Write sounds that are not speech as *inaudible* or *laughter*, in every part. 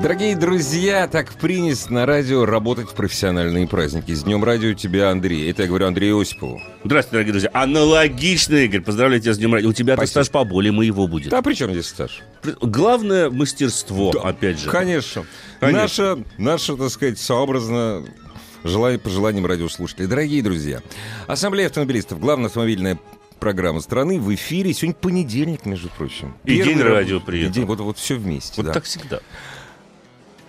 Дорогие друзья, так принято на радио работать в профессиональные праздники. С Днем радио тебя, Андрей. Это я говорю Андрею Осипову. Здравствуйте, дорогие друзья. Аналогично, Игорь. Поздравляю тебя с Днем радио. У тебя-то стаж поболее моего будет. Да, при чем здесь стаж? Главное мастерство, Да, опять же. Конечно. Конечно. Наша, наша, так сказать, сообразно желаю по желаниям радиослушателей. Дорогие друзья, Ассамблея автомобилистов, главная автомобильная программа страны в эфире. Сегодня понедельник, между прочим. И Первый день радио приехал. день- вот, вот все вместе. Вот да. так всегда.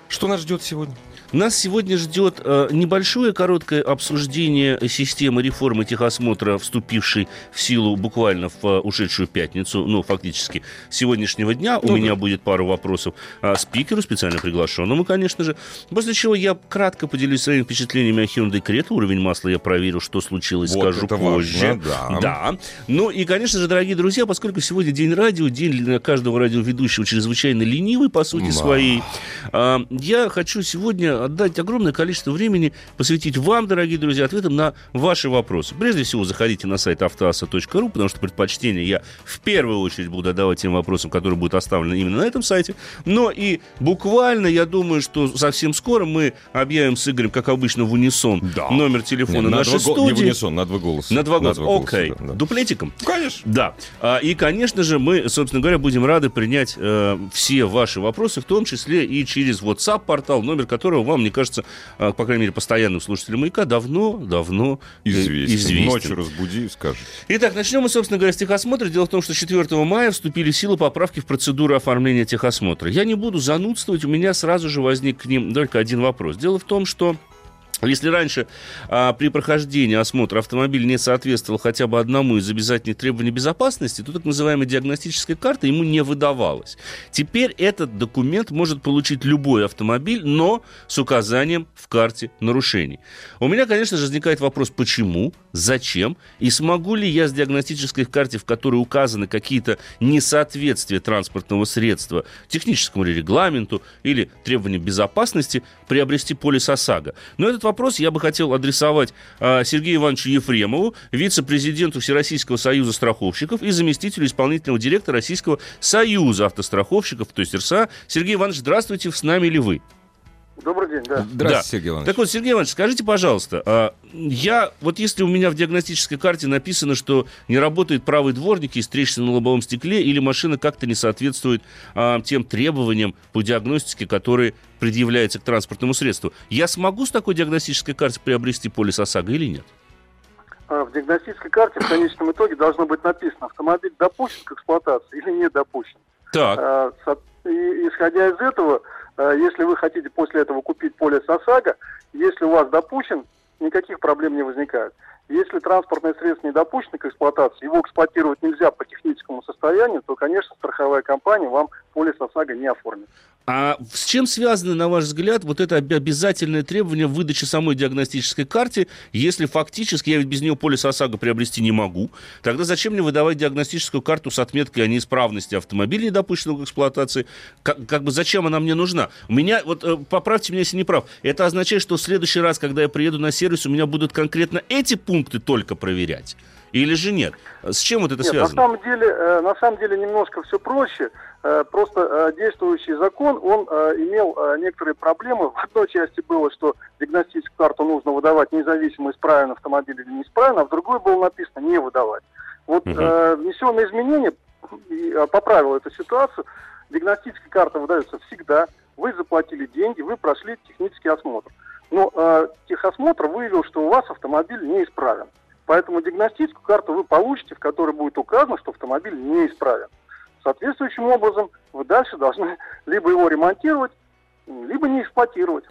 Что нас ждет сегодня? Нас сегодня ждет э, небольшое короткое обсуждение системы реформы техосмотра, вступившей в силу буквально в э, ушедшую пятницу, ну, фактически, сегодняшнего дня. У Ну меня да. будет пару вопросов а, спикеру, специально приглашенному, конечно же. После чего я кратко поделюсь своими впечатлениями о Hyundai Creta. Уровень масла я проверю, что случилось, Вот скажу позже. важно, да. да. Ну и, конечно же, дорогие друзья, поскольку сегодня день радио, день каждого радиоведущего чрезвычайно ленивый по сути Да. своей, а, Я хочу сегодня отдать огромное количество времени, посвятить вам, дорогие друзья, ответам на ваши вопросы. Прежде всего, заходите на сайт автоаса.ру, потому что предпочтение я в первую очередь буду отдавать тем вопросам, которые будут оставлены именно на этом сайте. Но и буквально, я думаю, что совсем скоро мы объявим с Игорем, как обычно, в унисон Да. номер телефона Не, на нашей го- Не в студии. унисон, на два голоса. На два голоса. Окей. да, да. Дуплетиком? Конечно. Да. А, И, конечно же, мы, собственно говоря, будем рады принять э, все ваши вопросы, в том числе и через WhatsApp-портал, номер которого вам, мне кажется, э, по крайней мере, постоянным слушателям «Маяка» давно-давно э, Известен. известен. Ночью разбуди и скажешь. Итак, начнем мы, собственно говоря, с техосмотра. Дело в том, что 4 мая вступили в силу поправки в процедуру оформления техосмотра. Я не буду занудствовать, у меня сразу же возник к ним только один вопрос. Дело в том, что если раньше а, при прохождении осмотра автомобиль не соответствовал хотя бы одному из обязательных требований безопасности, то так называемая диагностическая карта ему не выдавалась. Теперь этот документ может получить любой автомобиль, но с указанием в карте нарушений. У меня, конечно же, возникает вопрос, почему, зачем и смогу ли я с диагностической карте, в которой указаны какие-то несоответствия транспортного средства техническому регламенту или требованиям безопасности, приобрести полис ОСАГО. Но этот вопрос я бы хотел адресовать а, Сергею Ивановичу Ефремову, вице-президенту Всероссийского союза страховщиков и заместителю исполнительного директора Российского союза автостраховщиков, то есть РСА. Сергей Иванович, здравствуйте, с нами ли вы? Добрый день, да. Здравствуйте, Да. Сергей Иванович. Так вот, Сергей Иванович, скажите, пожалуйста, а, я, вот если у меня в диагностической карте написано, что не работает правый дворник, есть трещина на лобовом стекле, или машина как-то не соответствует а, тем требованиям по диагностике, которые предъявляются к транспортному средству, я смогу с такой диагностической картой приобрести полис ОСАГО или нет? А, В диагностической карте в конечном итоге должно быть написано, автомобиль допущен к эксплуатации или не допущен. Так, А, И исходя из этого, если вы хотите после этого купить полис ОСАГО, если у вас допущен, никаких проблем не возникает. Если транспортное средство не допущено к эксплуатации, его эксплуатировать нельзя по техническому состоянию, то, конечно, страховая компания вам полис ОСАГО не оформит. А с чем связано, на ваш взгляд, вот это об- обязательное требование выдачи самой диагностической карты, если фактически я ведь без нее полис ОСАГО приобрести не могу, тогда зачем мне выдавать диагностическую карту с отметкой о неисправности автомобиля, не допущенного к эксплуатации? Как, как бы зачем она мне нужна? У меня, вот э, поправьте меня, если не прав, это означает, что в следующий раз, когда я приеду на сервис, у меня будут конкретно эти пункты только проверять? Или же нет? С чем вот это Нет, на связано? самом деле, э, на самом деле немножко все проще. Э, Просто э, действующий закон, он э, имел некоторые проблемы. В одной части было, что диагностическую карту нужно выдавать независимо, исправен автомобиль или неисправен, а в другой было написано не выдавать. Вот э, внесенные изменения поправило эту ситуацию. Диагностическая карта выдается всегда. Вы заплатили деньги, вы прошли технический осмотр. Но э, техосмотр выявил, что у вас автомобиль неисправен. Поэтому диагностическую карту вы получите, в которой будет указано, что автомобиль неисправен. Соответствующим образом вы дальше должны *laughs* либо его ремонтировать, либо не эксплуатировать.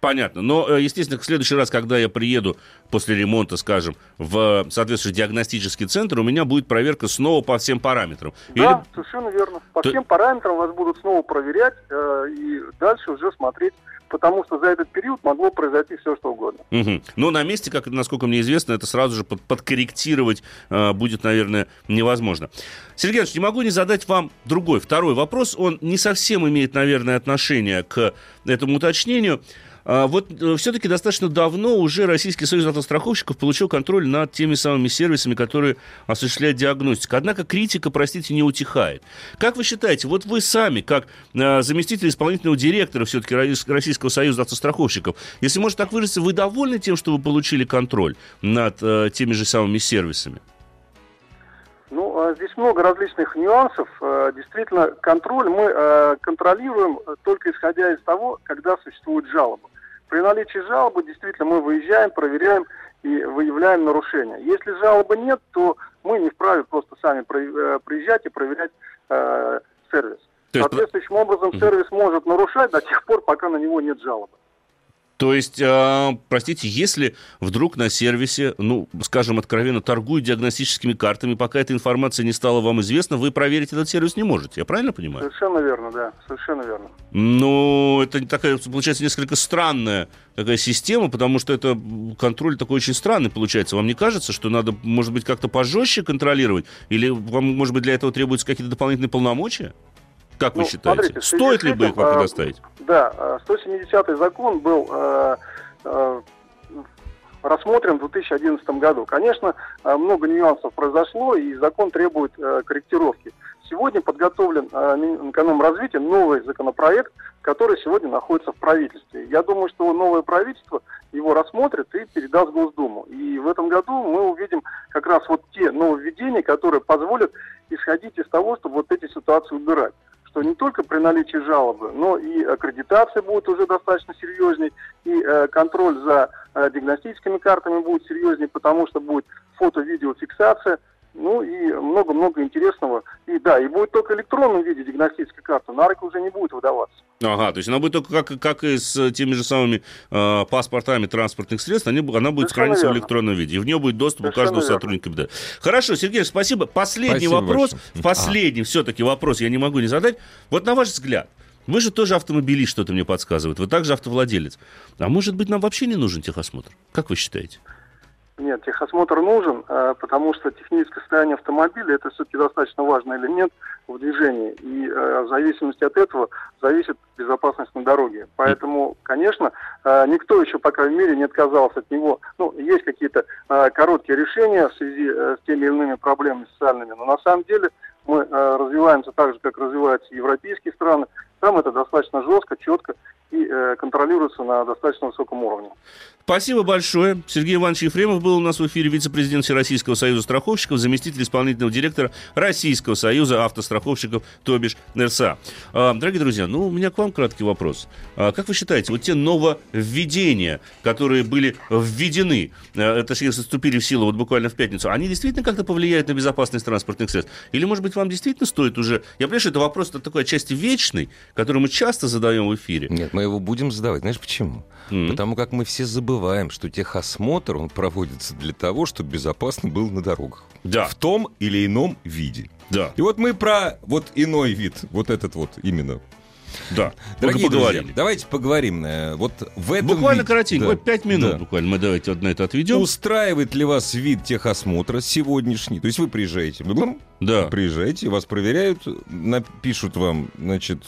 Понятно. Но, э, естественно, в следующий раз, когда я приеду после ремонта, скажем, в соответствующий диагностический центр, у меня будет проверка снова по всем параметрам. Да, совершенно верно. По То- всем параметрам вас будут снова проверять э, и дальше уже смотреть потому что за этот период могло произойти все, что угодно. Угу. Но на месте, как насколько мне известно, это сразу же под, подкорректировать э, будет, наверное, невозможно. Сергей Ильич, не могу не задать вам другой, второй вопрос. Он не совсем имеет, наверное, отношение к этому уточнению. А вот э, все-таки достаточно давно уже Российский союз автостраховщиков получил контроль над теми самыми сервисами, которые осуществляют диагностику. Однако критика, простите, не утихает. Как вы считаете, вот вы сами, как э, заместитель исполнительного директора все-таки Российского союза автостраховщиков, если можно так выразиться, вы довольны тем, что вы получили контроль над э, теми же самыми сервисами? Ну, а здесь много различных нюансов. Действительно, контроль мы контролируем только исходя из того, когда существуют жалобы. При наличии жалобы действительно мы выезжаем, проверяем и выявляем нарушения. Если жалобы нет, то мы не вправе просто сами э, приезжать и проверять э, сервис. Соответствующим образом сервис может нарушать до тех пор, пока на него нет жалобы. То есть, э, простите, если вдруг на сервисе, ну, скажем откровенно, торгуют диагностическими картами, пока эта информация не стала вам известна, вы проверить этот сервис не можете. Я правильно понимаю? Совершенно верно, да. Совершенно верно. Ну, это такая, получается, несколько странная такая система, потому что это контроль такой очень странный получается. Вам не кажется, что надо, может быть, как-то пожестче контролировать? Или вам, может быть, для этого требуются какие-то дополнительные полномочия? Как ну, вы считаете? Смотрите, Стоит ли бы их вам предоставить? Да, 170-й э, закон был э, э, рассмотрен в 2011 году. Конечно, э, много нюансов произошло, и закон требует э, корректировки. Сегодня подготовлен э, Минэкономразвития новый законопроект, который сегодня находится в правительстве. Я думаю, что новое правительство его рассмотрит и передаст Госдуму. И в этом году мы увидим как раз вот те нововведения, которые позволят исходить из того, чтобы вот эти ситуации убирать что не только при наличии жалобы, но и аккредитация будет уже достаточно серьезней, и э, контроль за э, диагностическими картами будет серьезней, потому что будет фото-видеофиксация, ну и много-много интересного. И да, и будет только в электронном виде диагностическая карта, на руки уже не будет выдаваться. Ага, то есть она будет только как, как и с теми же самыми э, паспортами транспортных средств, они, она будет Совершенно храниться верно. в электронном виде. И в нее будет доступ Совершенно у каждого верно. сотрудника МВД. Хорошо, Сергей, спасибо. Последний спасибо вопрос, большое. последний а. все-таки вопрос я не могу не задать. Вот на ваш взгляд, вы же тоже автомобилист, что-то мне подсказывает. Вы также автовладелец. А может быть, нам вообще не нужен техосмотр? Как вы считаете? Нет, техосмотр нужен, э, потому что техническое состояние автомобиля это все-таки достаточно важный элемент в движении. И э, в зависимости от этого зависит безопасность на дороге. Поэтому, конечно, э, никто еще, по крайней мере, не отказался от него. Ну, есть какие-то короткие решения в связи с теми или иными проблемами социальными, но на самом деле мы развиваемся так же, как развиваются европейские страны. Там это достаточно жестко, четко и контролируется на достаточно высоком уровне. Спасибо большое. Сергей Иванович Ефремов был у нас в эфире, вице-президент Всероссийского союза страховщиков, заместитель исполнительного директора Российского союза автостраховщиков, то бишь НРСА. А, дорогие друзья, ну, у меня к вам краткий вопрос. А, как вы считаете, вот те нововведения, которые были введены, а, точнее, вступили в силу вот буквально в пятницу, они действительно как-то повлияют на безопасность транспортных средств? Или, может быть, вам действительно стоит уже... Я понимаю, что это вопрос такой отчасти вечный, который мы часто задаем в эфире. Нет, мы его будем задавать. Знаешь почему? Mm-hmm. Потому как мы все забываем, что техосмотр, он проводится для того, чтобы безопасно был на дорогах. Да. В том или ином виде. Да. И вот мы про вот иной вид, вот этот вот именно да. Дорогие друзья, давайте поговорим. Э, вот в этом Буквально вид... коротенько, да. 5 минут да. буквально. Мы давайте на это отведем. Устраивает ли вас вид техосмотра сегодняшний? То есть вы приезжаете, да. приезжаете, вас проверяют, напишут вам, значит,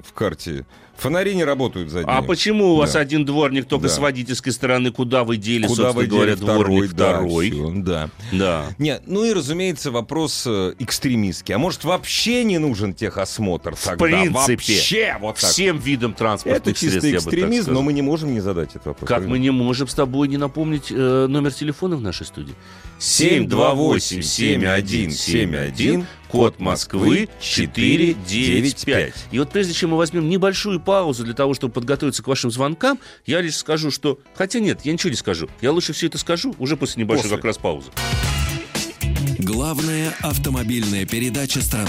в карте Фонари не работают за А почему у вас да. один дворник только да. с водительской стороны? Куда вы дели, Куда собственно вы говоря, второй, дворник второй? Да, все, да. да. Нет, ну и, разумеется, вопрос э, экстремистский. А может, вообще не нужен техосмотр тогда? В принципе. Вообще вот так. Всем видам транспортных Это средств, экстремизм, но мы не можем не задать этот вопрос. Как мы не можем с тобой не напомнить э, номер телефона в нашей студии? 728-7171, код Москвы 495. И вот прежде чем мы возьмем небольшую паузу для того, чтобы подготовиться к вашим звонкам, я лишь скажу, что... Хотя нет, я ничего не скажу. Я лучше все это скажу уже после небольшой после. как раз паузы. Главная автомобильная передача страны.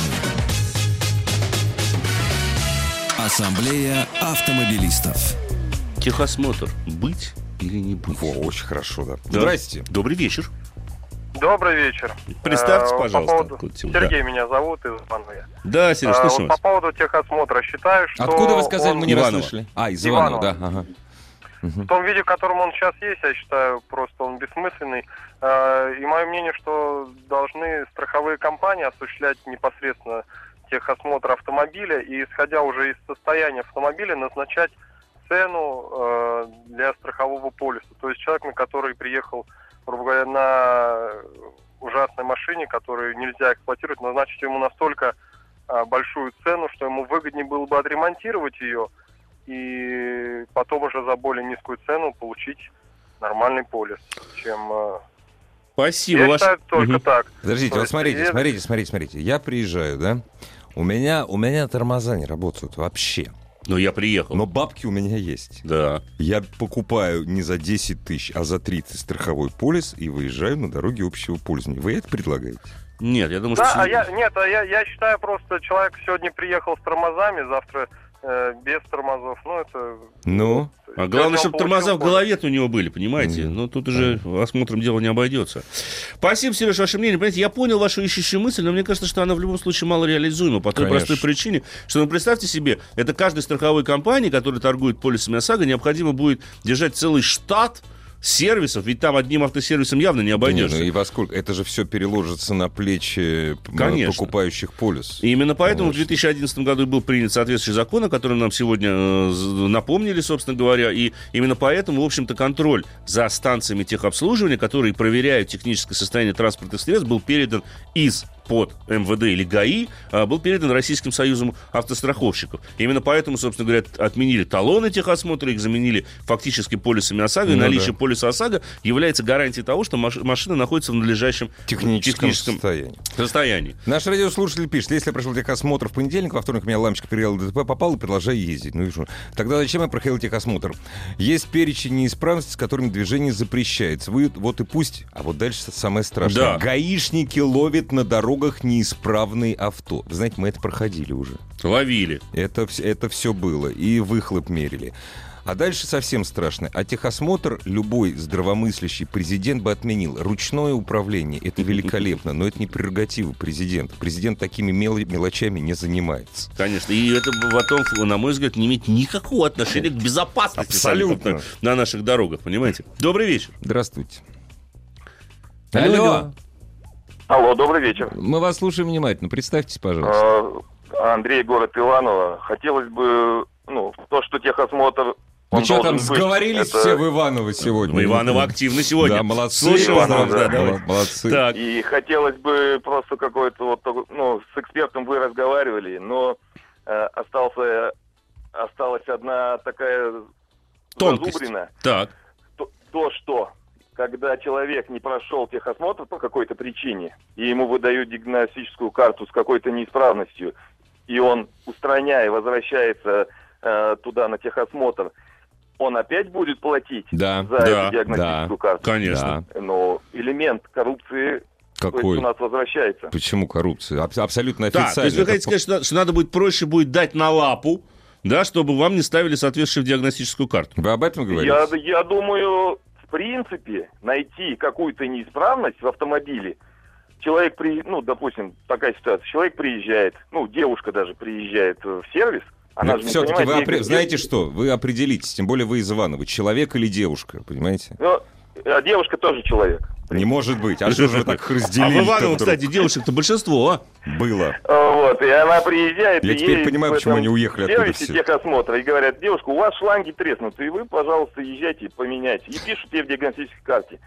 Ассамблея автомобилистов. Техосмотр. Быть или не быть? Во, очень хорошо, да. да. Здрасте. Добрый вечер. Добрый вечер. Представьте, Э, пожалуйста. По поводу... Сергей меня зовут из Иваново. Да, Сереж, А, слышим вот вас. по поводу техосмотра считаю, что... Откуда вы сказали, он мы не Иваново. расслышали? А, из Иванова, да. ага. В том виде, в котором он сейчас есть, я считаю, просто он бессмысленный. Э, И мое мнение, что должны страховые компании осуществлять непосредственно техосмотр автомобиля и, исходя уже из состояния автомобиля, назначать цену э, для страхового полиса. То есть человек, на который приехал, грубо говоря, на ужасной машине, которую нельзя эксплуатировать, назначить ему настолько э, большую цену, что ему выгоднее было бы отремонтировать ее и потом уже за более низкую цену получить нормальный полис, чем... э, Спасибо. Я ваш- считаю только Мгм. так. Подождите, То вот смотрите, смотрите, смотрите, смотрите. Я приезжаю, да? У меня, у меня тормоза не работают вообще. Ну, я приехал. Но бабки у меня есть. Да. Я покупаю не за 10 тысяч, а за 30 страховой полис и выезжаю на дороге общего пользования. Вы это предлагаете? Нет, я думаю, Да, что... а я, нет, а я, я считаю просто, человек сегодня приехал с тормозами, завтра без тормозов. Ну, это... Ну? А главное, чтобы тормоза в голове у него были, понимаете? Мгм. Ну, тут уже осмотром дело не обойдется. Спасибо, Сереж, ваше мнение. Понимаете, я понял вашу ищущую мысль, но мне кажется, что она в любом случае мало реализуема по той Конечно. простой причине, что, ну, представьте себе, это каждой страховой компании, которая торгует полисами ОСАГО, необходимо будет держать целый штат сервисов, ведь там одним автосервисом явно не Не, обойдешься. ну и во сколько? Это же все переложится на плечи Конечно. покупающих полис. И именно поэтому Конечно. в 2011 году был принят соответствующий закон, о котором нам сегодня э, напомнили, собственно говоря. И именно поэтому, в общем-то, контроль за станциями техобслуживания, которые проверяют техническое состояние транспортных средств, был передан из под МВД или ГАИ, а, был передан Российским союзом автостраховщиков. Именно поэтому, собственно говоря, отменили талоны техосмотра, их заменили фактически полисами ОСАГО, и Ну наличие да. полиса ОСАГО является гарантией того, что маш- машина находится в надлежащем Техническом состоянии. состоянии. Наш радиослушатель пишет, если я прошел техосмотр в понедельник, во вторник меня лампочка перегрела ДТП, попал и продолжаю ездить. Ну и что? Тогда зачем я проходил техосмотр? Есть перечень неисправностей, с которыми движение запрещается. Вы вот и пусть, а вот дальше самое страшное. Да. Гаишники ловят на дорогах неисправные авто. Вы знаете, мы это проходили уже. Ловили. Это, это все было. И выхлоп мерили. А дальше совсем страшно. А техосмотр любой здравомыслящий президент бы отменил. Ручное управление — это *laughs* великолепно, но это не прерогатива президента. Президент такими мел- мелочами не занимается. Конечно. И это потом, на мой взгляд, не имеет никакого отношения к безопасности Абсолютно. на наших дорогах, понимаете? Добрый вечер. Здравствуйте. Алло, Алло. Алло. Добрый вечер. Мы вас слушаем внимательно. Представьтесь, пожалуйста. Э, Андрей, город Иваново. Хотелось бы, ну, то, что техосмотр... Вы он что там, быть, сговорились это- все в Иваново сегодня? Ну, Иваново активно сегодня. Да, молодцы. Слушаю Иваново, да, да. давай. Молодцы. Так, И хотелось бы просто какой-то вот, такой- ну, с экспертом вы разговаривали, но э, остался, осталась одна такая Тонкость. зазубрина. так. То, то, что когда человек не прошел техосмотр по какой-то причине, и ему выдают диагностическую карту с какой-то неисправностью, и он, устраняя, возвращается э, туда на техосмотр, он опять будет платить Да, за да, эту диагностическую карту. Конечно. Да. Но элемент коррупции то есть, Какой? у нас возвращается. Почему коррупция? Аб- абсолютно официально. то есть вы хотите сказать, что, что надо будет проще будет дать на лапу, да, чтобы вам не ставили соответствующую диагностическую карту. Вы об этом говорите? Я, я думаю, принципе, найти какую-то неисправность в автомобиле, человек, при, ну, допустим, такая ситуация, человек приезжает, ну, девушка даже приезжает в сервис, она же Все-таки вы где- знаете что? Вы определитесь, тем более вы из Иванова, человек или девушка, понимаете? Ну, а девушка тоже человек. Не может быть. А что же вы так *laughs* А разделили? в Иваново, кстати, девушек-то большинство, а? Было. А, Вот, и она приезжает... Я теперь понимаю, почему они уехали оттуда все. техосмотра, и говорят, девушка, у вас шланги треснуты, и вы, пожалуйста, езжайте, поменяйте. И пишут ей в диагностической карте.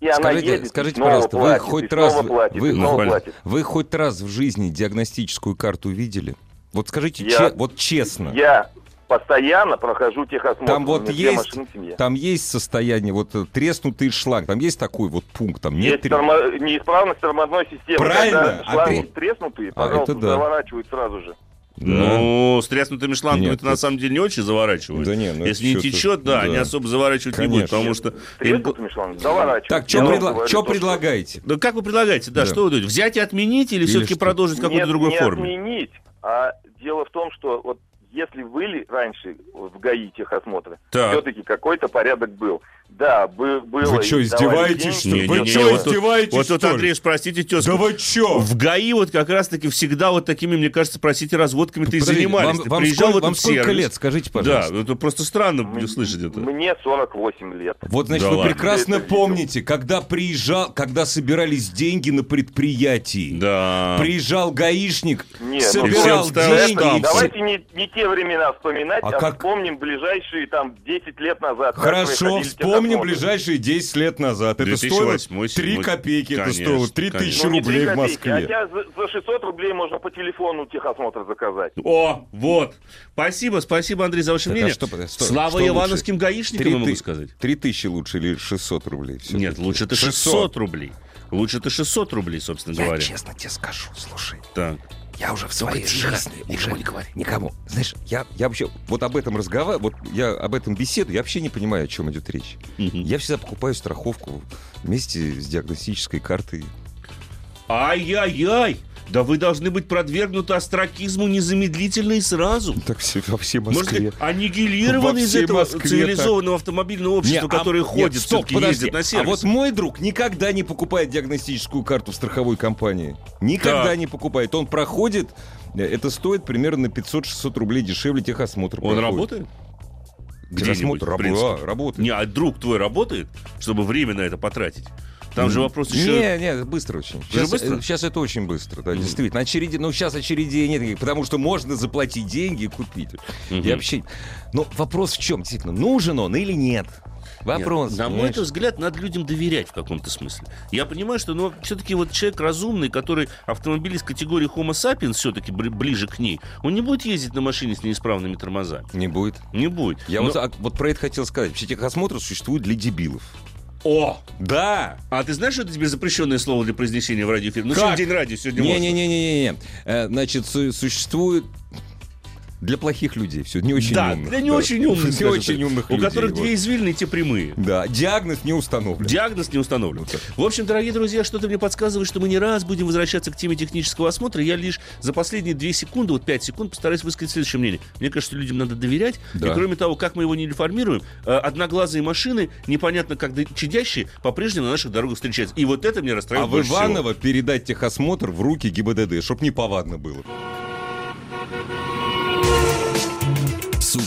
И она Скажите, едет, скажите снова пожалуйста, вы платит, хоть и раз, платит, вы, ну, платит. вы хоть раз в жизни диагностическую карту видели? Вот скажите, Я- че- вот честно. Я постоянно прохожу техосмотр. Там вот есть, там есть состояние, вот э, треснутый шланг, там есть такой вот пункт, там нет Есть тормо- неисправность тормозной системы. Правильно. Когда А шланги ты- треснутые, А, пожалуйста, это да. заворачивают сразу же. Да. Ну, с треснутыми шлангами Нет, это на самом деле не очень заворачивают. Да не, ну Если не течет, да, да. они особо заворачивать не будут, Конечно. потому что... Треснутыми шлангами заворачивают. Так, что предла- говорю чё то, что- предлагаете? Да как вы предлагаете, да, Да. что вы думаете, взять и отменить или, Или все-таки что? продолжить в какой-то Нет, другой не форме? отменить, а дело в том, что вот если были раньше в ГАИ техосмотры, Так. все-таки какой-то порядок был. Да, бы- было. Вы что, издеваетесь, что? Не, Вы не, не, что, вот тут- издеваетесь, Вот тут, что ли? Андрей, спросите тезку. Да вы чё? В ГАИ вот как раз-таки всегда вот такими, мне кажется, простите, разводками-то и занимались. Вам, вам приезжал сколько, вам сколько лет, скажите, Да, пожалуйста. это просто странно М- слышать это. Мне 48 лет. Вот, значит, Да вы ладно. прекрасно Это видел. помните, когда приезжал, когда собирались деньги на предприятии. Да. Приезжал гаишник, Не, ну, собирал всем ставил деньги. штамп. и все- Давайте не, не те времена вспоминать, А а, как? вспомним ближайшие там 10 лет назад. Хорошо, вспомним техосмотры. ближайшие 10 лет назад. Это 2008, стоило 3 седьмой. копейки, это стоило 3 тысячи рублей в А Москве. сейчас за, за 600 рублей можно по телефону техосмотр заказать. О, вот. Спасибо, спасибо, Андрей, за ваше Так, а мнение. что- что- Слава что лучше? ивановским гаишникам, я могу сказать. 3 тысячи лучше или 600 рублей? Нет, лучше это 600 рублей. Лучше это 600 рублей, собственно Я говоря. честно тебе скажу, слушай, Так. Я уже в своей тихо, жизни никому уже не говори. никому. Знаешь, я, я вообще вот об этом разговариваю, вот я об этом беседую, я вообще не понимаю, о чем идет речь. Мгм. Я всегда покупаю страховку вместе с диагностической картой. Ай-яй-яй! Да вы должны быть продвергнуты астракизму незамедлительно и сразу. Так все, во всей Москве. сказать, аннигилированы из этого Москве цивилизованного автомобильного общества, Не, а- которое нет, ходит, стоп, все-таки подожди. ездит на А сервис. вот мой друг никогда не покупает диагностическую карту в страховой компании. Никогда Так. не покупает. Он проходит, э, это стоит примерно на 500-600 рублей дешевле техосмотр. Он проходит. работает? Техосмотр Где-нибудь, рабо- принципе. а, работает. Не, а друг твой работает, чтобы время на это потратить? Там же вопрос еще... Не, не, быстро очень. Сейчас, быстро? э, сейчас это очень быстро, да, Мгм. действительно. Очереди, ну, сейчас очередей нет, потому что можно заплатить деньги и купить. Мгм. И вообще... Но вопрос в чем, действительно, нужен он или нет? Вопрос. Нет, на мой понимаешь? взгляд, надо людям доверять в каком-то смысле. Я понимаю, что ну, все-таки вот человек разумный, который автомобиль из категории Homo sapiens все-таки ближе к ней, он не будет ездить на машине с неисправными тормозами. Не будет. Не будет. Я Но- вот, вот про это хотел сказать. Вообще техосмотр существует для дебилов. О! Да! А ты знаешь, что это тебе запрещенное слово для произнесения в радиоэфире? Ну, Как? сегодня день радио, сегодня можно. Не-не-не-не-не. Э, Значит, су- существует для плохих людей. Все, не очень Да, умных. для не да. очень умных. Не очень умных У людей, которых вот. две извилины, те прямые. Да, диагноз не установлен. Диагноз не установлен. В общем, дорогие друзья, что-то мне подсказывает, что мы не раз будем возвращаться к теме технического осмотра. Я лишь за последние 2 секунды, вот 5 секунд, постараюсь высказать следующее мнение. Мне кажется, людям надо доверять. Да. И кроме того, как мы его не информируем, э, одноглазые машины, непонятно как чадящие, по-прежнему на наших дорогах встречаются. И вот это мне А расстраивает в больше всего. Иваново передать техосмотр в руки ГИБДД, чтоб не повадно было.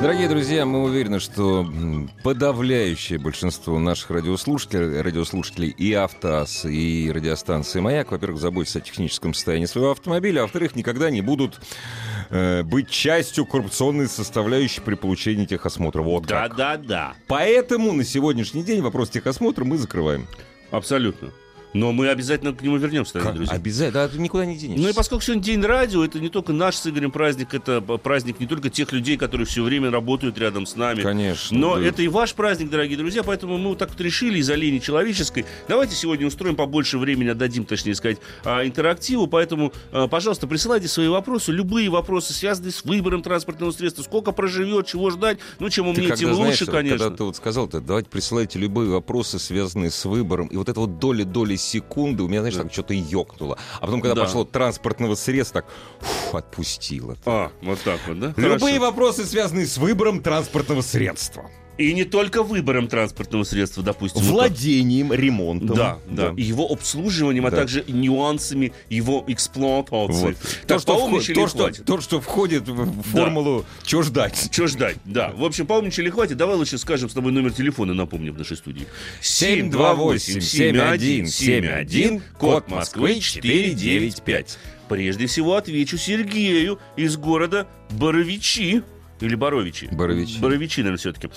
Дорогие друзья, мы уверены, что подавляющее большинство наших радиослушателей, радиослушателей и автоас, и радиостанции «Маяк», во-первых, заботятся о техническом состоянии своего автомобиля, а во-вторых, никогда не будут э, быть частью коррупционной составляющей при получении техосмотра. Вот. Да-да-да. Поэтому на сегодняшний день вопрос техосмотра мы закрываем. Абсолютно. Но мы обязательно к нему вернемся, дорогие друзья. Обязательно, да, ты никуда не денешься. Ну и поскольку сегодня день радио, это не только наш с Игорем праздник, это праздник не только тех людей, которые все время работают рядом с нами. Конечно, Но да. это и ваш праздник, дорогие друзья, поэтому мы вот так вот решили из-за лени человеческой. Давайте сегодня устроим побольше времени, отдадим, точнее сказать, а, интерактиву. Поэтому, а, пожалуйста, присылайте свои вопросы, любые вопросы, связанные с выбором транспортного средства, сколько проживет, чего ждать. Ну, чем умнее, тем знаешь, лучше, конечно. Когда ты вот сказал, давайте присылайте любые вопросы, связанные с выбором. И вот это вот доли-доли секунды у меня, знаешь, Да. так что-то ёкнуло. А потом, когда Да. пошло транспортного средства, так фу, отпустило. А, вот так вот, да? Любые Хорошо. вопросы, связанные с выбором транспортного средства. И не только выбором транспортного средства, допустим. вот так. Владением, ремонтом. Да, да, И его обслуживанием, а Да. также нюансами его эксплуатации. Вот. Так, То, что вход- то, что, то, что входит в формулу «Чё ждать?» Чего ждать? Да. В общем, поумничали, хватит. Давай лучше скажем с тобой номер телефона, напомним в нашей студии. 728-7171, код Москвы 495. Прежде всего отвечу Сергею из города Боровичи. Или Боровичи. Боровичи. Боровичи, наверное, все-таки.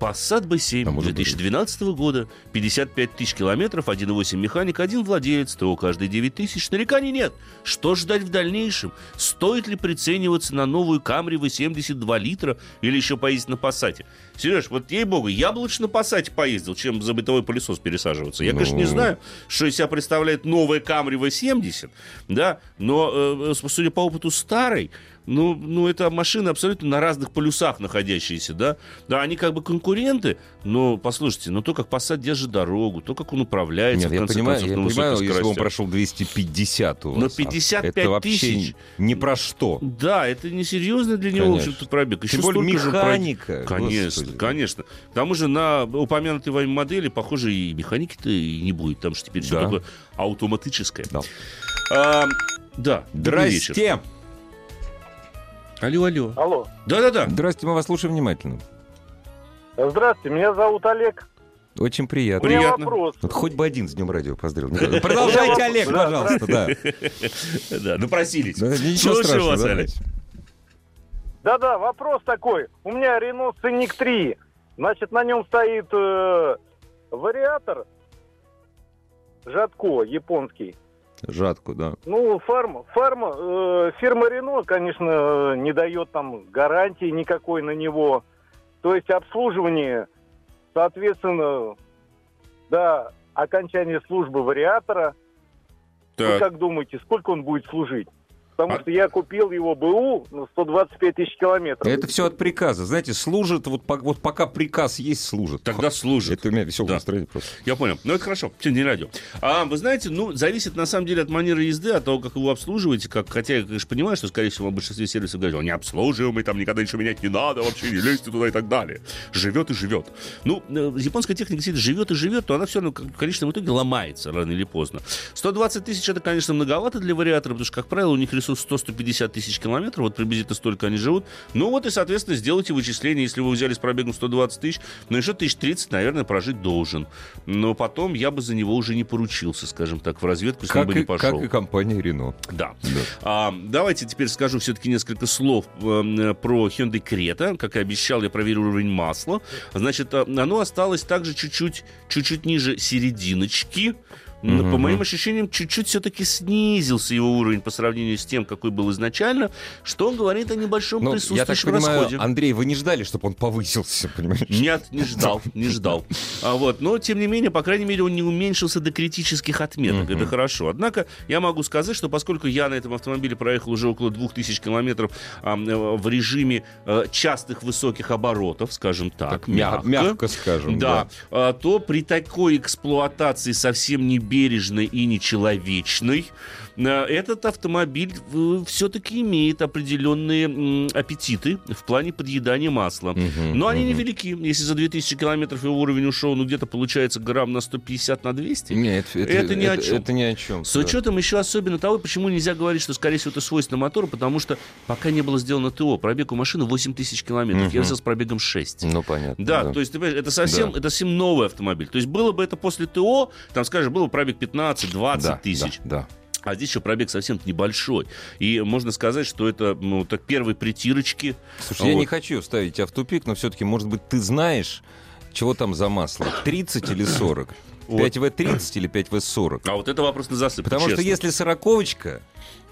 Passat B7 А может быть. 2012 года, 55 тысяч километров, 1.8 механик, один владелец, ТО каждые 9 тысяч. Нареканий нет. Что ждать в дальнейшем? Стоит ли прицениваться на новую Camry V72 литра или еще поездить на Passat? Сереж, вот ей-богу, я бы лучше на Passat поездил, чем за бытовой пылесос пересаживаться. Я, конечно, не Ну. знаю, что из себя представляет новая Camry V70, да, но, э, э, судя по опыту старой, ну, ну, это машины абсолютно на разных полюсах находящиеся, да. Да, они как бы конкуренты, но, послушайте, ну, то, как Passat держит дорогу, то, как он управляется, Нет, в я конце понимаю, концов, я понимаю, если бы он прошел 250 у Но вас. а 55 это вообще тысяч. ни про что. Да, это несерьезно для него, в Конечно. общем-то, пробег. Еще Тем более механика, пройти- Конечно, господи. конечно. К тому же на упомянутой вами модели, похоже, и механики-то и не будет, потому что теперь все Да. такое автоматическое. Да. А, да, добрый вечер. Алло, алло. Алло. Да-да-да. Здрасте, мы вас слушаем внимательно. Здравствуйте, меня зовут Олег. Очень приятно. Приятно. вопрос. Вот хоть бы один с Днем радио поздравил. Продолжайте, Олег, пожалуйста, да. *laughs* Да, напросились. Слушаю страшного, вас, Олег. Да-да, вопрос такой. У меня Renault Scenic 3. Значит, на нем стоит э, вариатор Жадко, японский. Жатку, да. Ну, фарма, фарма, э, фирма Renault, конечно, не дает там гарантии никакой на него. То есть обслуживание, соответственно, до окончания службы вариатора. Вы Так. как думаете, сколько он будет служить? Потому А- что я купил его БУ на 125 тысяч километров. Это все от приказа. Знаете, служит, вот, по- вот пока приказ есть, служит. Тогда служит. Это у меня веселое Да. настроение просто. Я понял. Ну, это хорошо. Все, не радио. А вы знаете, ну, зависит на самом деле от манеры езды, от того, как вы его обслуживаете. Как, хотя я, конечно, понимаю, что, скорее всего, в большинстве сервисов говорят, он не обслуживаемый, там никогда ничего менять не надо, вообще не лезьте туда и так далее. Живет и живет. Ну, э, японская техника действительно живет и живет, то она все равно в конечном итоге ломается рано или поздно. 120 тысяч это, конечно, многовато для вариатора, потому что, как правило, у них ресурс 100-150 тысяч километров, вот приблизительно столько они живут. Ну вот и, соответственно, сделайте вычисление, если вы взяли с пробегом 120 тысяч, ну еще тысяч 30, наверное, прожить должен. Но потом я бы за него уже не поручился, скажем так, в разведку ним Как бы и, не пошел. как и компания Рено. Да. А, давайте теперь скажу все-таки несколько слов э, про Hyundai Creta. Как и обещал, я проверил уровень масла. Значит, э, оно осталось также чуть-чуть, чуть-чуть ниже серединочки. Но, По Мгм. моим ощущениям, чуть-чуть все-таки снизился его уровень по сравнению с тем, какой был изначально, что говорит о небольшом Ну, я так присутствующем понимаю, расходе. Андрей, вы не ждали, чтобы он повысился, понимаешь? Нет, не ждал, не ждал. А вот, но, тем не менее, по крайней мере, он не уменьшился до критических отметок. Мгм. Это хорошо. Однако, я могу сказать, что поскольку я на этом автомобиле проехал уже около 2000 километров а, в режиме э, частых высоких оборотов, скажем так, Так, мя- мягко скажем. да, а, то при такой эксплуатации совсем не бережной и нечеловечной этот автомобиль все-таки имеет определенные аппетиты в плане подъедания масла. Мгм, Но они мгм. невелики. Если за 2000 километров его уровень ушел, ну где-то получается грамм на 150 на 200. Нет, это, Это ни о чем. Это ни о чем. С учетом еще особенно того, почему нельзя говорить, что, скорее всего, это свойственно мотору, потому что пока не было сделано ТО. Пробег у машины 8 тысяч километров. Мгм. Я взял с пробегом 6. Ну, понятно. Да, то есть, ты понимаешь, это совсем, Да. это совсем новый автомобиль. То есть было бы это после ТО, там, скажем, был бы пробег 15-20 Да, тысяч. Да, да. А здесь еще пробег совсем небольшой. И можно сказать, что это ну, так первые притирочки. Слушай, я Вот. не хочу ставить тебя в тупик, но все-таки, может быть, ты знаешь, чего там за масло? 30 или 40? Вот. 5В30 или 5В40? А вот это вопрос на засыпку, Потому что честно. если сороковочка,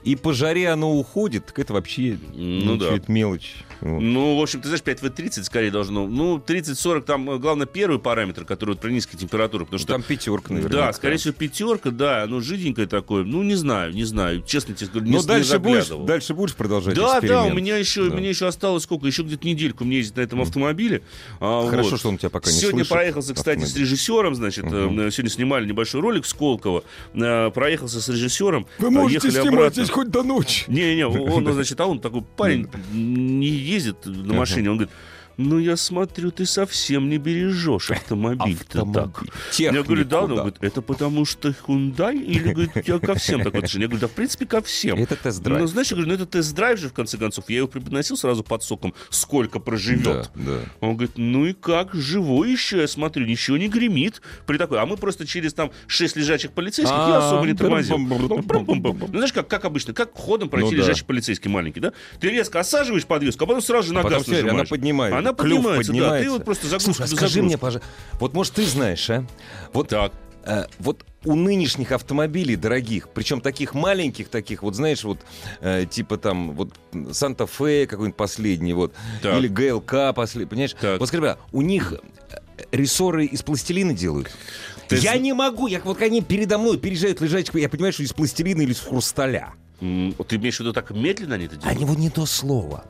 и по жаре оно уходит, так это вообще Ну да. мелочь. Вот. Ну, в общем, ты знаешь, 5В30 скорее должно... Ну, 30-40, там, э, главное, первый параметр, который вот при низкой температуре, потому что... Там пятерка, наверное. Да, скорее всего, пятерка, да, ну, жиденькое такое. Ну, не знаю, не знаю. Честно тебе не, Ну, не дальше будешь, заглядывал. дальше будешь продолжать Да, да, у меня еще, Да. меня еще осталось сколько? Еще где-то недельку мне ездить на этом автомобиле. А, Хорошо, вот. что он тебя пока не Сегодня слышит, проехался, кстати, с автомобиль. режиссером, значит, э, сегодня снимали небольшой ролик Сколково, э, проехался с режиссером, Вы можете ехали обратно. Здесь хоть до ночи. Не-не, он, значит, а он такой парень, не ездит на машине, он говорит, ну, я смотрю, ты совсем не бережешь *laughs* автомобиль-то так. Я говорю, да, он говорит, это потому что Hyundai? Или, говорит, я ко всем такое отношение? Я говорю, да, в принципе, ко всем. Это тест-драйв. Ну, знаешь, я говорю, ну, это тест-драйв же, в конце концов. Я его преподносил сразу под соком, сколько проживет. Да, да. Он говорит, ну и как, живой еще, я смотрю, ничего не гремит. При такой, а мы просто через там шесть лежачих полицейских, я А, особо не тормозил. брум-бум-бум-бум-бум. Ну, знаешь, как, как обычно, как ходом пройти Ну лежачий полицейский маленький, да? Ты резко осаживаешь подвеску, а потом сразу же на Потом газ всё, она нажимаешь. поднимает, Она клюв поднимается, да. поднимается. Ты вот просто загрузка Слушай, а скажи мне, пожалуйста, вот может ты знаешь, а? Вот, Так. э, вот у нынешних автомобилей дорогих, причем таких маленьких, таких, вот знаешь, вот э, типа там вот Санта-Фе какой-нибудь последний, вот, Так. или ГЛК последний, понимаешь? Так. Вот скажи, мне, у них э, рессоры из пластилина делают? Ты я зн- не могу, я, вот они передо мной переезжают лежачек, я понимаю, что из пластилина или из хрусталя. Ты имеешь в виду так медленно они это делают? него не то слово.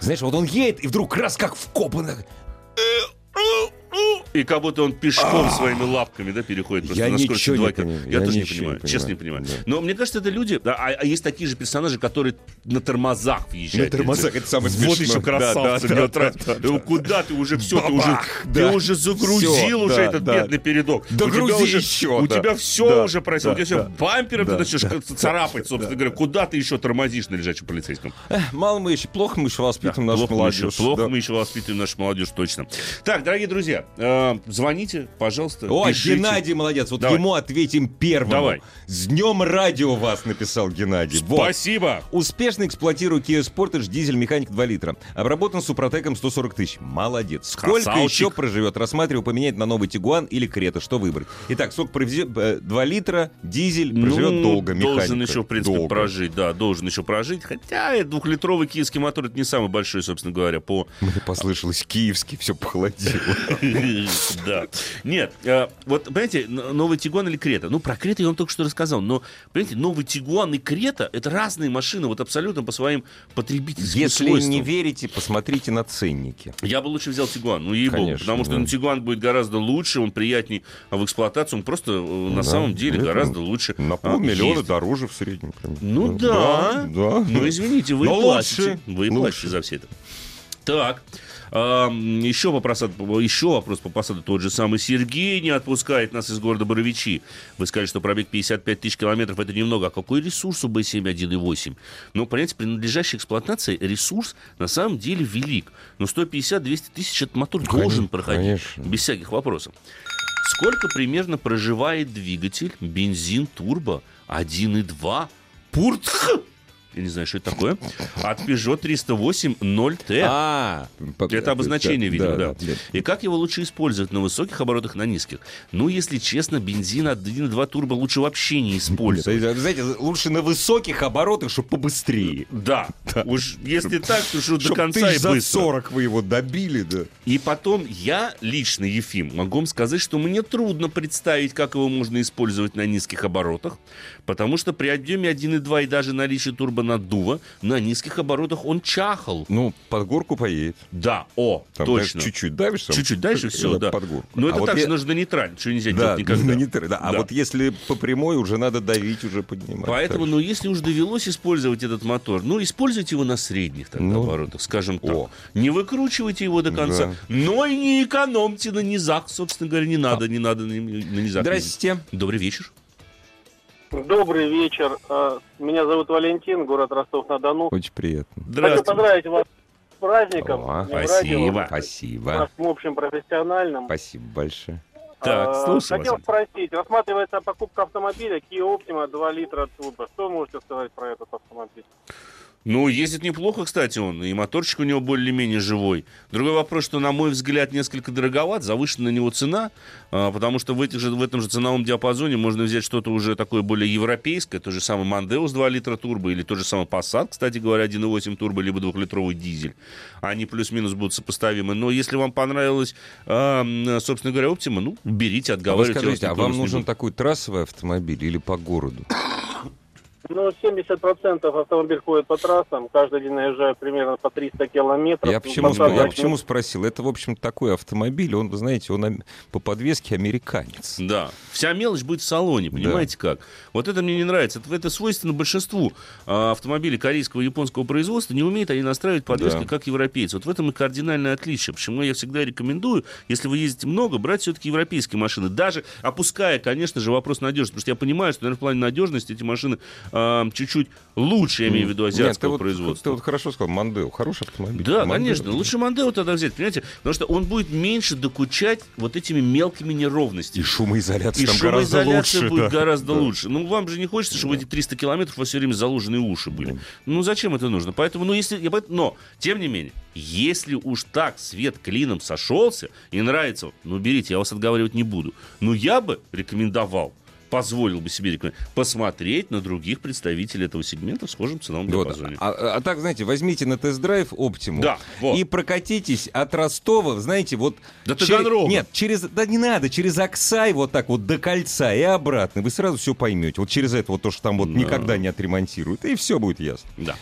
Знаешь, вот он едет, и вдруг раз как вкопанный. И как будто он пешком своими лапками, да, переходит просто Я на скорость ничего не 2 км. понимаю. Я, Я тоже не понимаю, не честно не понимаю. Да. Но мне кажется, это люди, да, а, а есть такие же персонажи, которые на тормозах въезжают. На тормозах, это самое Вот смешное. еще красавцы, Да, да, да, нравится. да, да, да. Куда ты уже все, ты уже, ты уже загрузил уже этот бедный передок. Да у тебя грузи уже, еще, У тебя все уже просил, у тебя все бампером ты начнешь царапать, собственно говоря. Куда ты еще тормозишь на лежачем полицейском? Мало мы еще, плохо мы еще воспитываем нашу молодежь. плохо мы еще воспитываем нашу молодежь, точно. Так, дорогие друзья, э, звоните, пожалуйста. О, пишите. Геннадий молодец. Вот Давай. ему ответим первым. Давай. С днем радио вас написал Геннадий. Вот. Спасибо. Успешно эксплуатирую Kia Sportage дизель механик 2 литра. Обработан супротеком 140 тысяч. Молодец. Сколько Красавчик. еще проживет? Рассматриваю поменять на новый Тигуан или Крета. Что выбрать? Итак, сок провези- э, 2 литра, дизель проживет Ну, долго. Механика. Должен еще, в принципе, Долго. прожить, да, должен еще прожить. Хотя двухлитровый киевский мотор это не самый большой, собственно говоря, по... Мне послышалось киевский, все похолодело. *laughs* Да. Нет, э, вот, понимаете, новый Тигуан или Крета? Ну, про Крета я вам только что рассказал, но, понимаете, новый Тигуан и Крета — это разные машины, вот абсолютно по своим потребительским Если свойствам. не верите, посмотрите на ценники. Я бы лучше взял Тигуан, ну ей потому что да. ну, Тигуан будет гораздо лучше, он приятней а в эксплуатации, он просто э, на Да, самом деле это гораздо лучше. На а, полмиллиона ездит. дороже в среднем. Ну да. Да. Ну извините, вы Но платите. лучше, Вы лучше. платите за все это. Так. Еще, по просаду, еще вопрос по посаду. Тот же самый Сергей не отпускает нас из города Боровичи. Вы сказали, что пробег 55 тысяч километров это немного. А какой ресурс у B7 1.8? Ну, понимаете, при надлежащей эксплуатации ресурс на самом деле велик. Но 150-200 тысяч этот мотор должен проходить. конечно. Без всяких вопросов. Сколько примерно проживает двигатель бензин турбо 1.2 Пуртх? Я не знаю, что это такое. От Peugeot 308 0T. А, Это обозначение, да, видимо, да. да. И как его лучше использовать на высоких оборотах, на низких? Ну, если честно, бензин 1.2 турбо лучше вообще не использовать. Вы Знаете, лучше на высоких оборотах, чтобы побыстрее. Да, уж если так, то что до конца и за быстро. 40 вы его добили, да. И потом я лично, Ефим, могу вам сказать, что мне трудно представить, как его можно использовать на низких оборотах, потому что при объеме 1.2 и даже наличии турбонаддува на низких оборотах он чахал. Ну, под горку поедет. Да, о, Там, точно. чуть-чуть давишь. там, Чуть-уть дальше все, да. Под горку. Но А это вот также я- нужно нейтрально, что нельзя Да, делать никогда. на нейтраль, да. А Да. вот если по прямой, уже надо давить, уже поднимать. Поэтому, Так ну, если уж довелось использовать этот мотор, ну, используйте его на средних тогда Ну, оборотах, скажем так. о. Не выкручивайте его до конца, Да. но и не экономьте на низах, собственно говоря, не надо, не надо на, на низах. Здрасте. Добрый вечер. Добрый вечер. Э, Меня зовут Валентин, город Ростов-на-Дону. Очень приятно. Хочу поздравить вас с праздником. О, спасибо. радио, Спасибо. нашим общим профессиональным. Спасибо большое. Так, А, слушаю Хотел вас. спросить, рассматривается покупка автомобиля Kia Optima 2 литра турбо. Что можете сказать про этот автомобиль? Ну, ездит неплохо, кстати, он, и моторчик у него более-менее живой. Другой вопрос, что, на мой взгляд, несколько дороговат, завышена на него цена, а, потому что в, этих же, в этом же ценовом диапазоне можно взять что-то уже такое более европейское, то же самый Мандеус 2 литра турбо, или тот же самый Passat, кстати говоря, 1.8 турбо, либо двухлитровый дизель. Они плюс-минус будут сопоставимы. Но если вам понравилось, а, собственно говоря, Optima, ну, берите, А вы отговаривайте. скажите, а вас никто вам нужен будет. такой трассовый автомобиль или по городу? *coughs* Ну, 70% автомобиль ходит по трассам. Каждый день наезжаю примерно по 300 километров. Я почему, спро- я почему спросил? Это, в общем, такой автомобиль, он, вы знаете, он по подвеске американец. Да. Вся мелочь будет в салоне, понимаете как? Вот это мне не нравится. Это, это свойственно большинству а, автомобилей корейского и японского производства. Не умеют они настраивать подвески, Да. как европейцы. Вот в этом и кардинальное отличие. Почему я всегда рекомендую, если вы ездите много, брать все-таки европейские машины. Даже опуская, конечно же, вопрос надежности. Потому что я понимаю, что, наверное, в плане надежности эти машины чуть-чуть лучше, я имею в виду Нет, азиатского ты вот, производства. Ты вот хорошо сказал, Мандео, хороший автомобиль. Да, Мондео. конечно. Лучше Мандео тогда взять, понимаете? Потому что он будет меньше докучать вот этими мелкими И неровностями. шумоизоляция И там гораздо шумоизоляция лучше. будет да. гораздо Да. лучше. Ну, вам же не хочется, чтобы эти 300 километров у вас все время заложенные уши были. Ну, зачем это нужно? Поэтому, ну, если... Но, тем не менее, если уж так свет клином сошелся и нравится, ну, берите, я вас отговаривать не буду. Но я бы рекомендовал позволил бы себе посмотреть на других представителей этого сегмента в схожем ценовом Вот. диапазоне. А, а так, знаете, возьмите на тест-драйв Оптиму Да, вот. и прокатитесь от Ростова, знаете, вот... До через- Таганрога. Нет, через... Да не надо, через Оксай вот так вот до кольца и обратно. Вы сразу все поймете. Вот через это вот то, что там вот Да. никогда не отремонтируют. И все будет ясно. Да.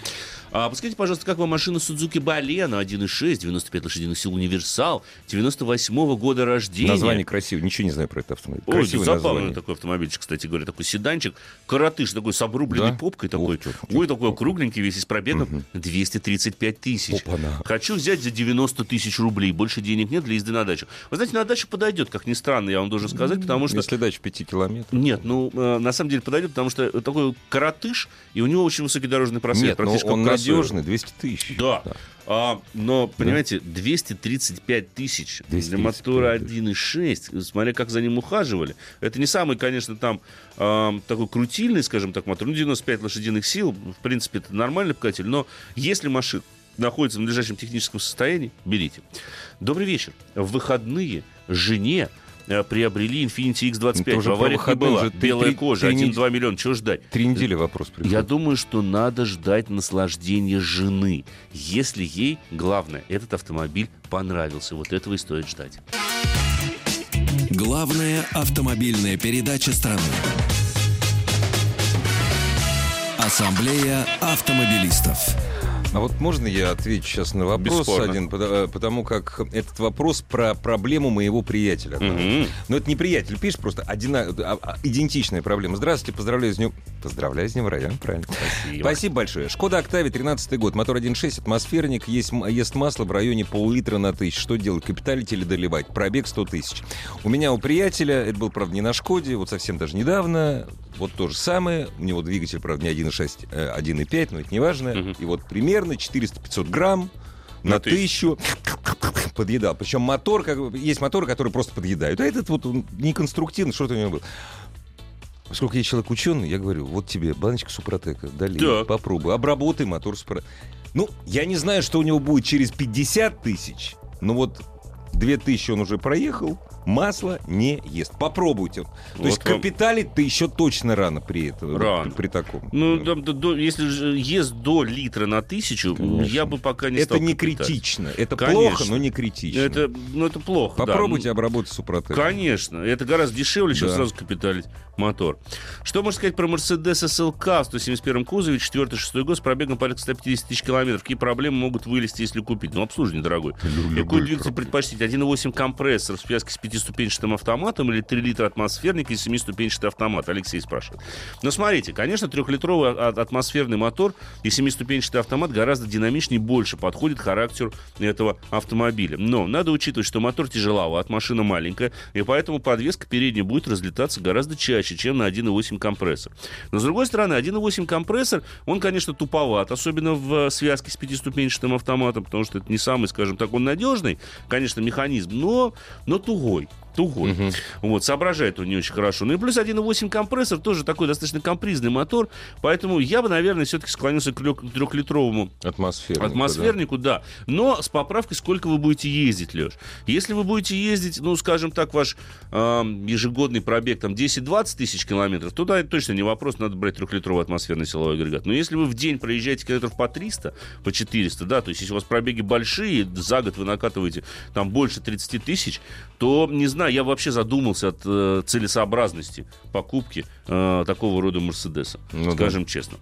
А, подскажите, пожалуйста, как вам машина Suzuki Baleno 1.6, 95 лошадиных сил универсал, 98 года рождения? Название красивое. Ничего не знаю про этот автомобиль. Ой, Красивое забавный название. такой автомобильчик, кстати говоря, такой седанчик, коротыш такой с обрубленной Да? попкой такой. Ух ты, Ой, такой кругленький весь, и с пробегом 235 тысяч. Опа-на. Хочу взять за 90 тысяч рублей, больше денег нет для езды на дачу. Вы знаете, на дачу подойдет, как ни странно, я вам должен сказать, потому что... Если дача 5 километров. Нет, ну, э, на самом деле подойдет, потому что такой коротыш, и у него очень высокий дорожный просвет. Нет, но практически как он кроссовер. Надежный, 200 тысяч. Да. А, но, понимаете, 235 тысяч для 235 мотора тысяч. 1.6, смотря как за ним ухаживали. Это не самый, конечно, там а, такой крутильный, скажем так, мотор. Ну, 95 лошадиных сил, в принципе, это нормальный покатитель. Но если машина находится в надлежащем техническом состоянии, берите. Добрый вечер. В выходные жене э, приобрели Infiniti X25. Это уже в авариях не было. Белая кожа, три нед- 1-2 миллиона. Чего ждать? Три недели вопрос приходит. Я думаю, что надо ждать наслаждения жены, если ей, главное, этот автомобиль понравился. Вот этого и стоит ждать. Главная автомобильная передача страны. Ассамблея автомобилистов. А вот можно я отвечу сейчас на вопрос Бесспорно. один, пода- потому как этот вопрос про проблему моего приятеля. Мгм. Но это не приятель, пишет просто одина... а- а- идентичная проблема. Здравствуйте, поздравляю с днем... Поздравляю с днем района, правильно. Спасибо. Спасибо большое. Шкода Октавия, 13 год, мотор 1.6, атмосферник, есть, ест масло в районе пол-литра на тысячу. Что делать, капиталить или доливать? Пробег 100 тысяч. У меня у приятеля, это был, правда, не на Шкоде, вот совсем даже недавно, вот то же самое. У него двигатель, правда, не 1.6, а 1.5, но это не важно. Мгм. И вот примерно 400-500 грамм на, На тысячу подъедал. Причем мотор, как, есть моторы, которые просто подъедают. А этот вот он неконструктивный, что-то у него было. Поскольку я человек ученый, я говорю, вот тебе баночка Супротека, дали, Так. попробуй, обработай мотор Супротека. Ну, я не знаю, что у него будет через 50 тысяч, но вот 2000 он уже проехал, масло не ест. Попробуйте. То Вот есть вам- капиталить ты еще точно рано при этом. Рано. При, таком. Ну, да, да, до- если же ест до литра на тысячу, Конечно. я бы пока не это стал не капиталить. критично. Это Конечно. плохо, но не критично. Это, ну, это плохо, да. Попробуйте Ну, обработать Супротек. Конечно, это гораздо дешевле, чем Да. сразу капиталить мотор. Что можно сказать про Mercedes SLK в 171 кузове, 4-6 год с пробегом порядка 150 тысяч километров? Какие проблемы могут вылезти, если купить? Ну, обслуживание дорогой. Какой двигатель предпочтите? 1.8 компрессор в связке с пятиступенчатым автоматом или 3 литра атмосферник и семиступенчатый автомат? Алексей спрашивает. Ну, смотрите, конечно, трехлитровый а- атмосферный мотор и семиступенчатый автомат гораздо динамичнее больше подходит характеру этого автомобиля. Но надо учитывать, что мотор тяжеловат, машина маленькая, и поэтому подвеска передняя будет разлетаться гораздо чаще, чем на 1.8 компрессор. Но, с другой стороны, 1.8 компрессор, он, конечно, туповат, особенно в э, связке с пятиступенчатым автоматом, потому что это не самый, скажем так, он надежный, конечно, механизм, но, но тугой. Тугой. Вот, соображает он не очень хорошо. Ну и плюс 1.8 компрессор, тоже такой достаточно капризный мотор, поэтому я бы, наверное, все-таки склонился к трехлитровому Атмосферник. Атмосфернику, да. Но с поправкой, сколько вы будете ездить, Леш. Если вы будете ездить, ну, скажем так, ваш эм, ежегодный пробег там 10-20 тысяч километров, то да, это точно не вопрос, надо брать трехлитровый атмосферный силовой агрегат. Но если вы в день проезжаете километров по 300, по 400, да, то есть если у вас пробеги большие, за год вы накатываете там больше 30 тысяч, то, не знаю, я вообще задумался от э, целесообразности покупки э, такого рода Мерседеса, Ну да. скажем честно.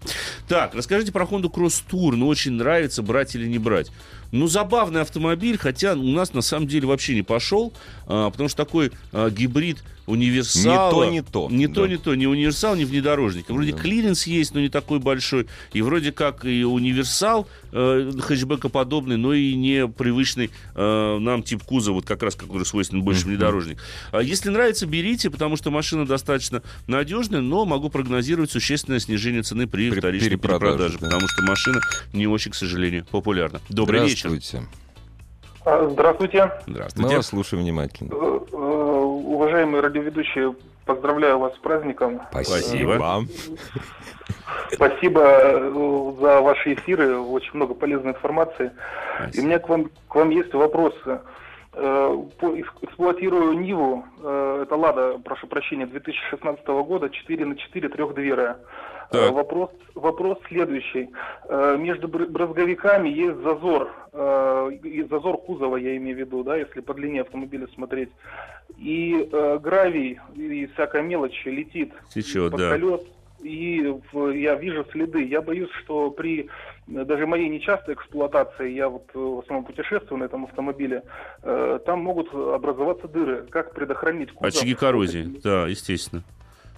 Так, расскажите про Honda Crosstour. Ну, очень нравится, брать или не брать. Ну, забавный автомобиль, хотя у нас на самом деле вообще не пошел, а, потому что такой а, гибрид универсала. Не то, не то. Не то, Да. не то. Не универсал, не внедорожник. Вроде клиренс есть, но не такой большой. И вроде как и универсал э, хэтчбекоподобный, но и не привычный э, нам тип кузова, вот как раз который свойственен больше внедорожник. А Если нравится, берите, потому что машина достаточно надежная, но могу прогнозировать существенное снижение цены при, При вторичной перепродаже, перепродаже, да. потому что машина не очень, к сожалению, популярна. Добрый вечер. Здравствуйте. А, Здравствуйте. Мы Здравствуйте. вас слушаем внимательно. Уважаемые радиоведущие, поздравляю вас с праздником. Спасибо. Спасибо э, за ваши эфиры, очень много полезной информации. И Спасибо. у меня к вам, к вам есть вопросы. Э, Эксплуатирую Ниву, э, это Лада, прошу прощения, 2016 года, 4 на 4 трехдверая. Так. Э, Вопрос, вопрос следующий. Э, Между бр- брызговиками есть зазор, э, зазор кузова, я имею в виду, да, если по длине автомобиля смотреть. И гравий и всякая мелочь летит Течет, под да. колес, и я вижу следы. Я боюсь, что при даже моей нечастой эксплуатации, я вот в основном путешествую на этом автомобиле, там могут образоваться дыры. Как предохранить кузов? Очаги коррозии, да, естественно.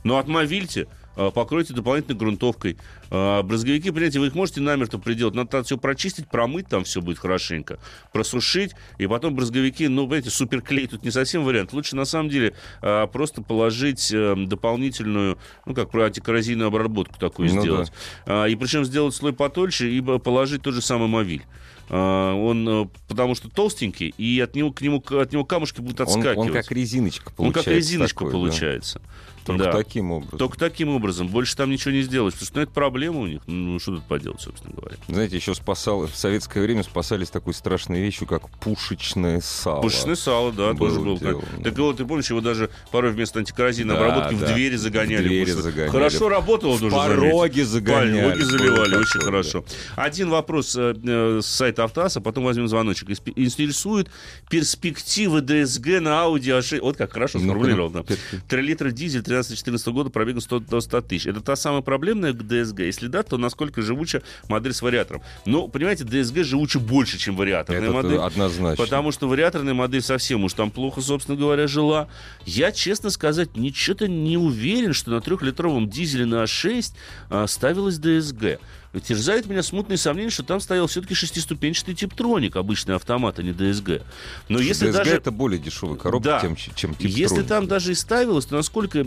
Но отмовильте, покройте дополнительной грунтовкой. А, Брызговики, понимаете, вы их можете намертво приделать. Надо все прочистить, промыть, там все будет хорошенько. Просушить, и потом брызговики, ну, понимаете, суперклей тут не совсем вариант. Лучше, на самом деле, а, просто положить э, дополнительную, ну, как про антикоррозийную обработку такую Ну сделать. А, И причем сделать слой потольше и положить тот же самый мовиль. А, Он, э, потому что толстенький, и от него, к нему, от него камушки будут Он, отскакивать. он как резиночка Он получается. как резиночка такой, да. получается. Только Да. таким образом. Только таким образом. Больше там ничего не сделаешь. Потому что ну, это проблема у них. Ну, что тут поделать, собственно говоря. Знаете, еще спасал, в советское время спасались такой страшной вещью, как пушечное сало. Пушечное сало, да, Было тоже был. дело, Так вот, ты помнишь, его даже порой вместо антикоррозийной Да, обработки в да. двери загоняли. В двери загоняли. Хорошо работало, В нужно пороги заметить. загоняли. Пороги заливали, Было очень хорошо. Один вопрос э, э, с сайта Автоаса, потом возьмем звоночек. Интересует перспективы ДСГ на Audi A6. Вот как хорошо перспективы. 3 литра дизель 13-14 года, пробегом 100 до 100 тысяч. Это та самая проблемная ДСГ? Если да, то насколько живуча модель с вариатором? Ну, понимаете, ДСГ живуча больше, чем вариаторная Это модель. однозначно. Потому что вариаторная модель совсем уж там плохо, собственно говоря, жила. Я, честно сказать, ничего-то не уверен, что на трехлитровом дизеле на А6 а, ставилась ДСГ. Терзает меня смутные сомнения, что там стоял все-таки шестиступенчатый типтроник, обычный автомат, а не ДСГ. Но если DSG даже... это более дешевая коробка, Да. чем, чем тип Если там даже и ставилось, то, насколько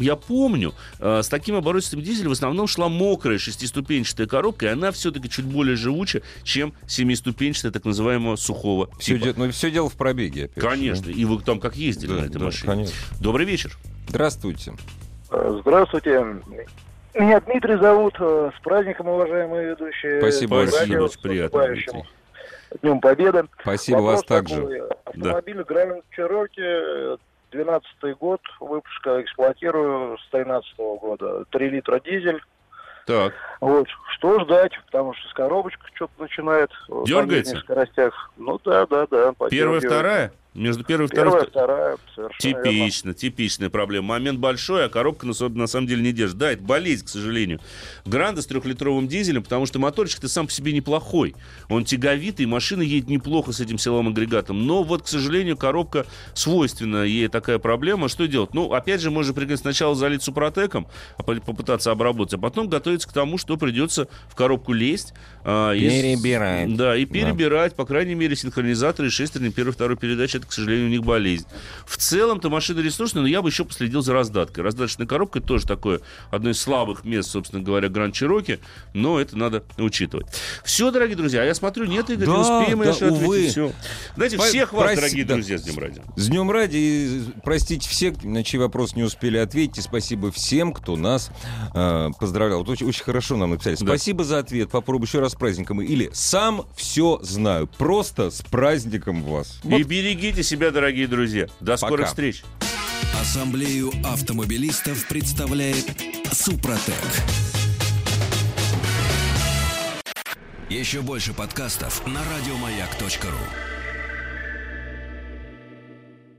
я помню, э, с таким оборотистым дизелем в основном шла мокрая шестиступенчатая коробка, и она все-таки чуть более живуча, чем семиступенчатая так называемого сухого Все, типа. де- ну, все дело в пробеге, опять же, Конечно. И вы там как ездили Да, на этой да, машине. конечно. Добрый вечер. Здравствуйте. Здравствуйте. Меня Дмитрий зовут. Э, С праздником, уважаемые ведущие. Спасибо Спасибо, очень приятно. Днем Победы. Спасибо Вопрос вас также. Автомобиль Grand Cherokee, 12 год выпуска, эксплуатирую с 13 года. 3 литра дизель. Так. Вот. Что ждать? Потому что с коробочкой что-то начинает э, Дергается? нижних скоростях. Ну да, да, да. Первая, вторая? Между первой и Первая, второй? вторая, совершенно верно. Типично, типичная проблема. Момент большой, а коробка на, на самом деле не держит. Да, это болезнь, к сожалению. Гранда с трехлитровым дизелем, потому что моторчик-то сам по себе неплохой. Он тяговитый, машина едет неплохо с этим силовым агрегатом. Но вот, к сожалению, коробка свойственна ей такая проблема. Что делать? Ну, опять же, можно пригодится сначала залить супротеком, а по- попытаться обработать, а потом готовиться к тому, что придется в коробку лезть. А, и Перебирать. Да, и перебирать. По крайней мере, синхронизаторы и шестерни первой второй передачи, это, к сожалению, у них болезнь. В целом-то машина ресурсная, но я бы еще последил за раздаткой. Раздаточная коробка тоже такое одно из слабых мест, собственно говоря, Гранд Чироки, но это надо учитывать. Все, дорогие друзья, а я смотрю, нет, Игорь, не Да, успеем, да, я увы. ответить. Все. Знаете, По- всех вас, прости, дорогие да. друзья, с Днем Радио. С днем ради. И простите всех, на чьи вопрос не успели ответить. И спасибо всем, кто нас э, поздравлял. Вот очень, очень хорошо нам написали. Да. Спасибо за ответ. Попробуй еще раз с праздником. Или сам все знаю. Просто с праздником вас. И берегите себя, дорогие друзья. До скорых Пока. встреч. Ассамблею автомобилистов представляет Супротек. Еще больше подкастов на радиомаяк.ру.